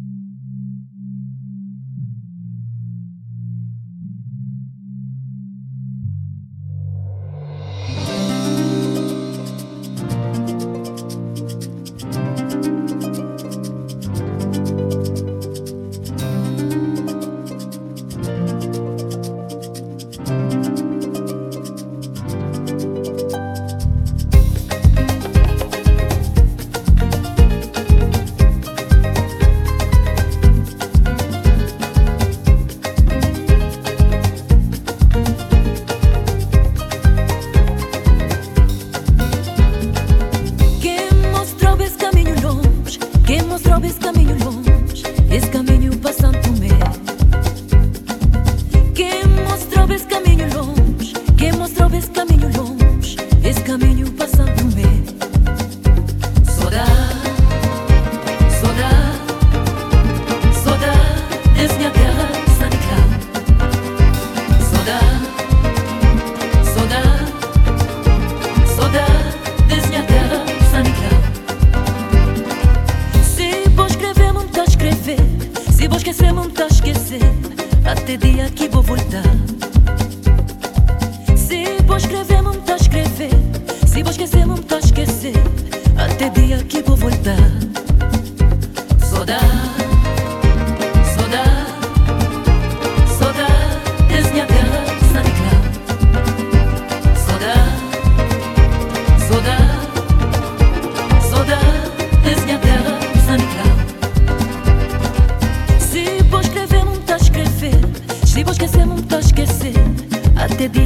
Thank you.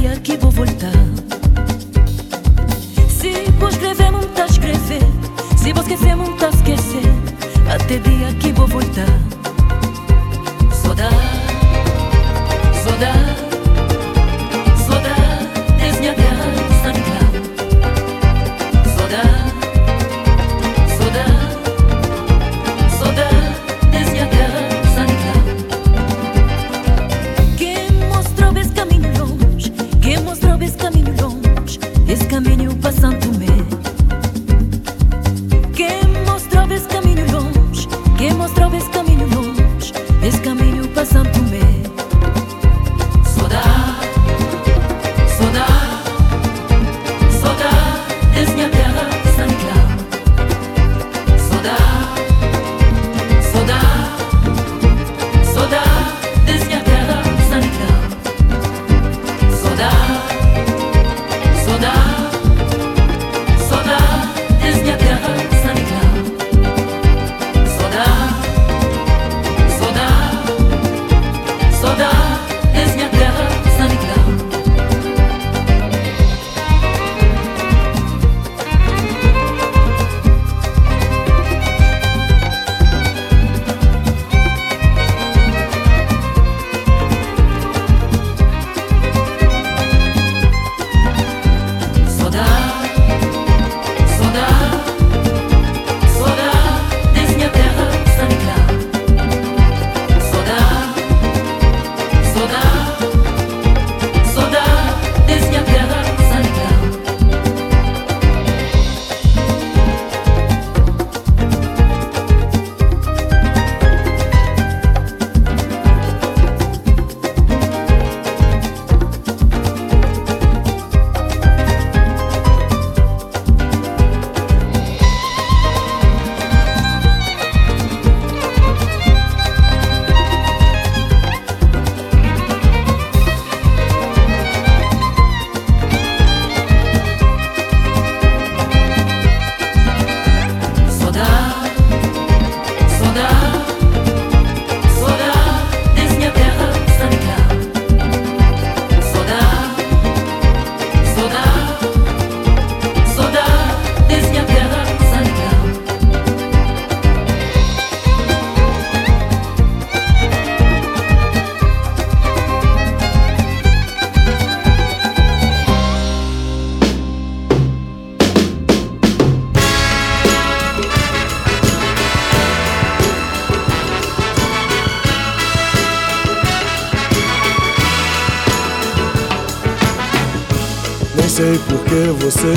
dia que vou voltar. Se vou escrever, não tá escrever. Se vou esquecer, não tá esquecer. Até dia que vou voltar. Saudade, saudade. Sei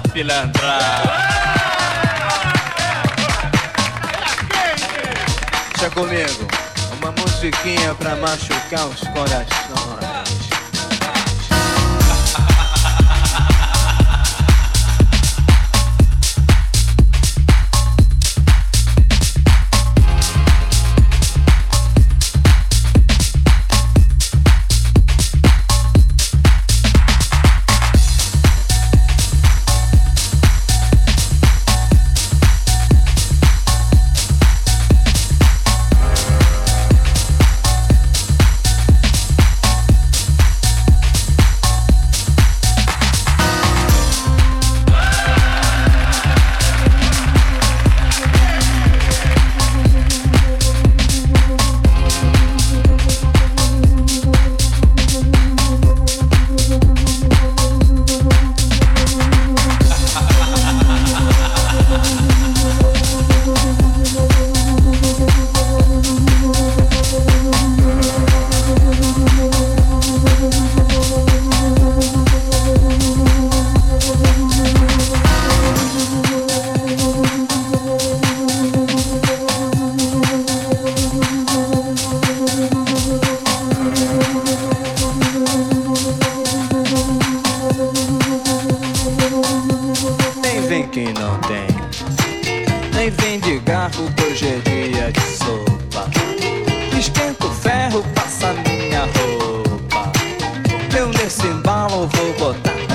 Pilantrar. Deixa comigo, uma musiquinha pra machucar os corações. vem de garfo que hoje é dia de sopa. Esquenta o ferro, passa minha roupa. Eu nesse embalo vou botar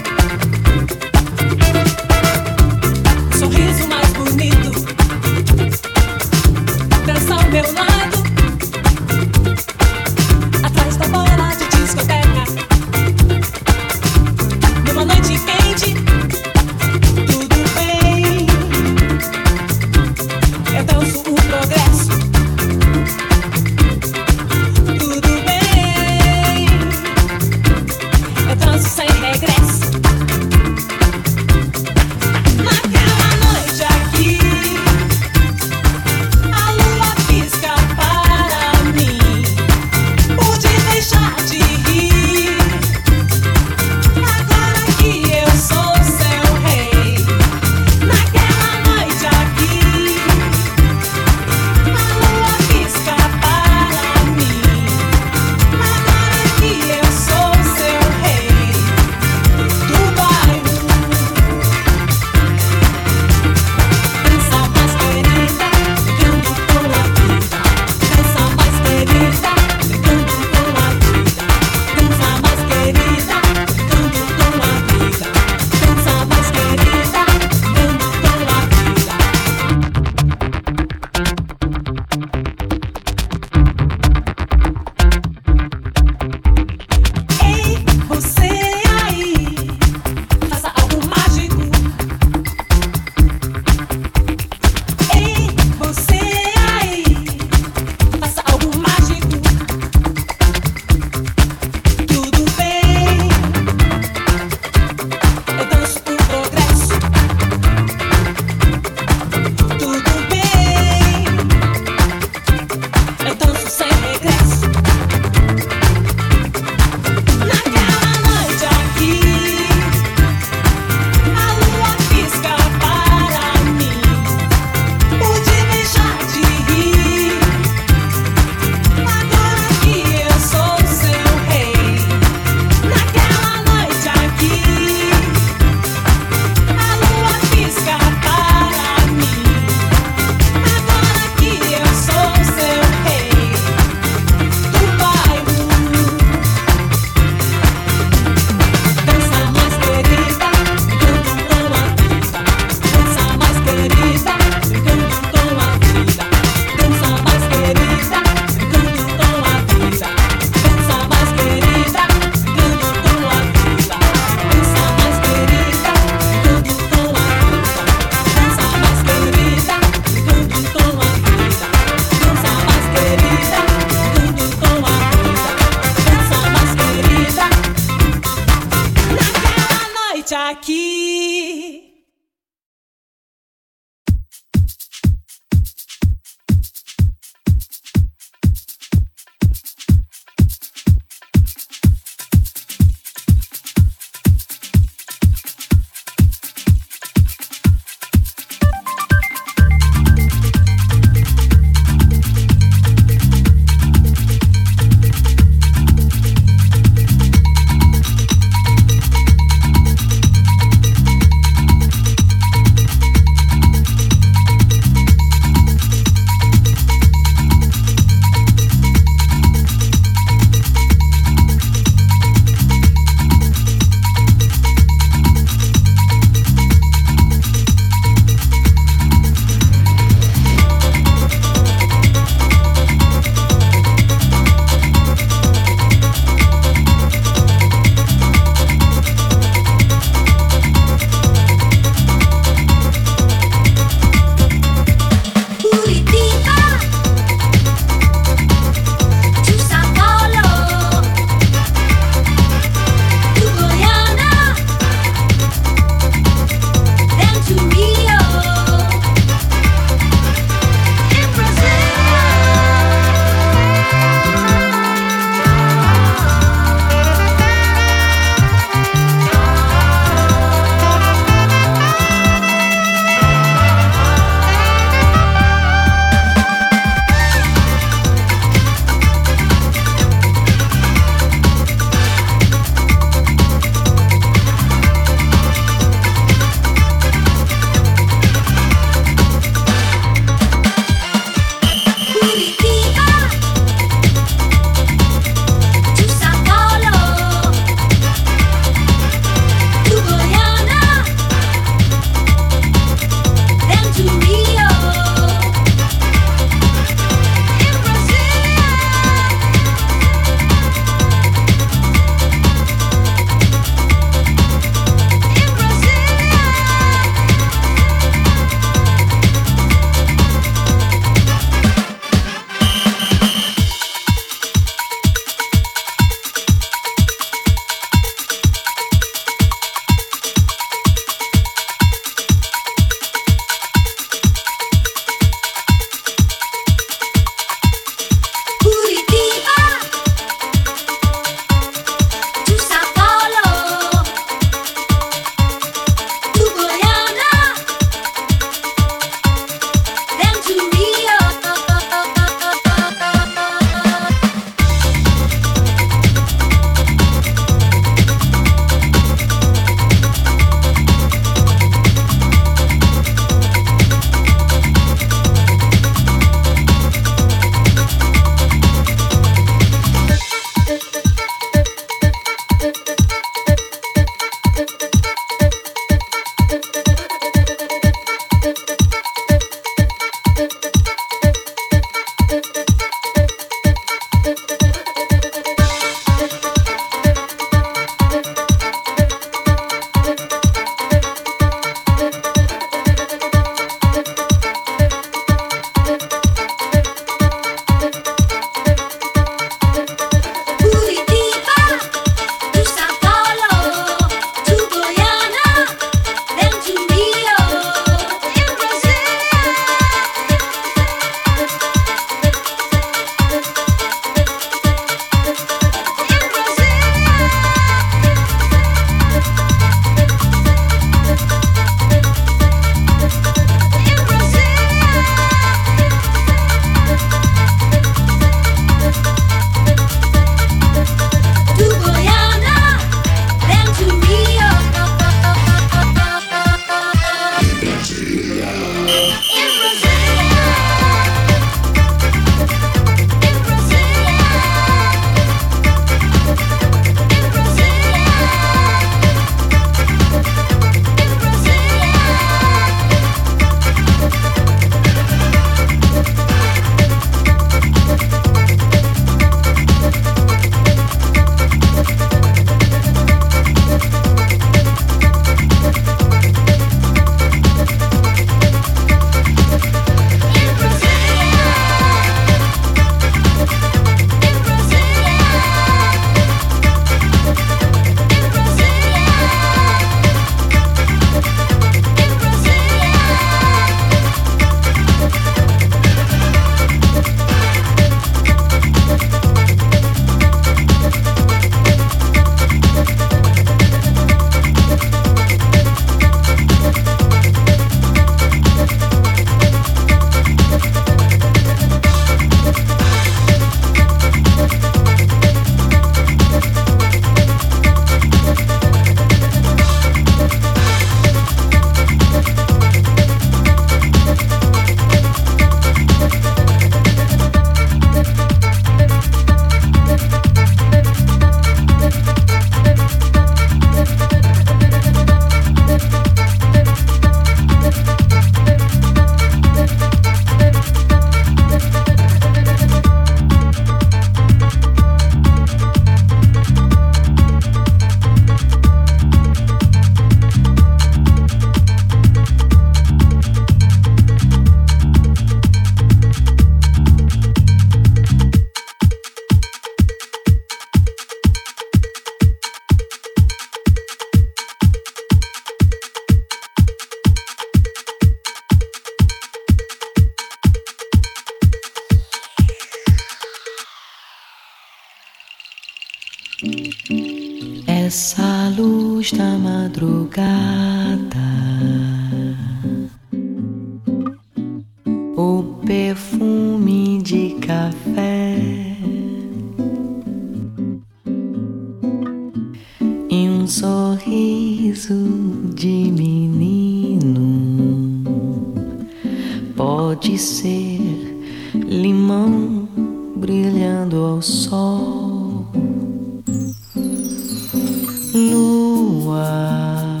lua,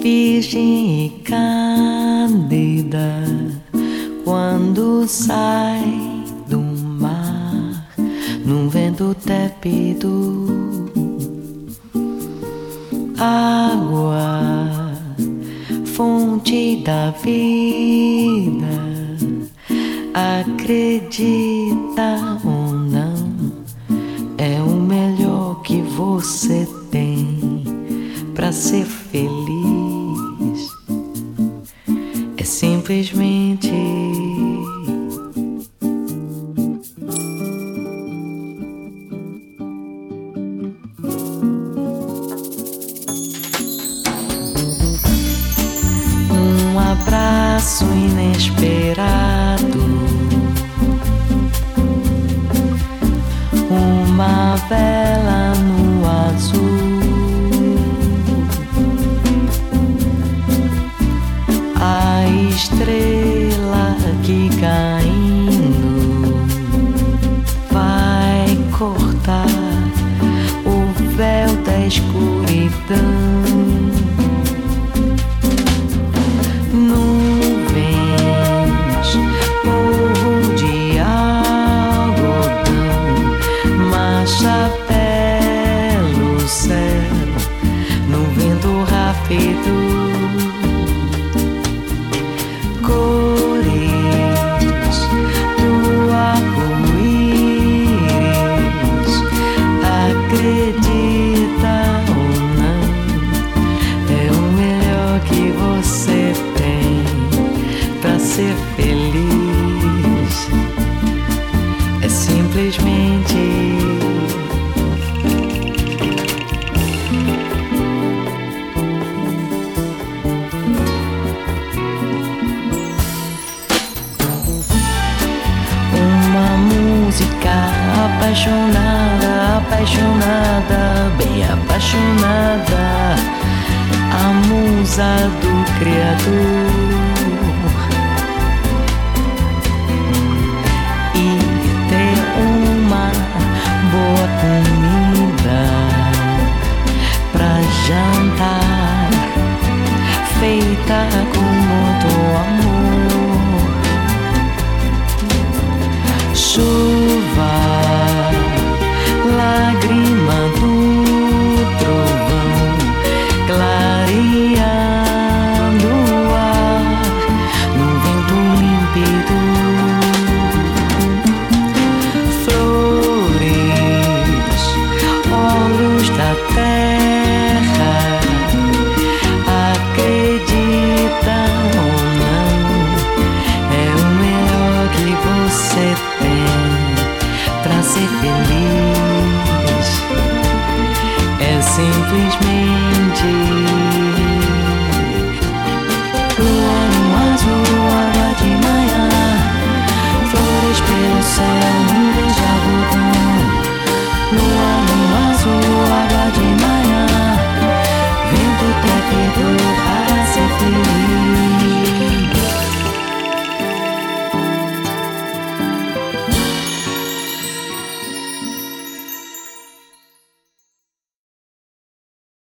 virgem e cândida, quando sai do mar, num vento tépido. Água, fonte da vida, acredita ou não, é o melhor que você tem para ser feliz. É simplesmente me.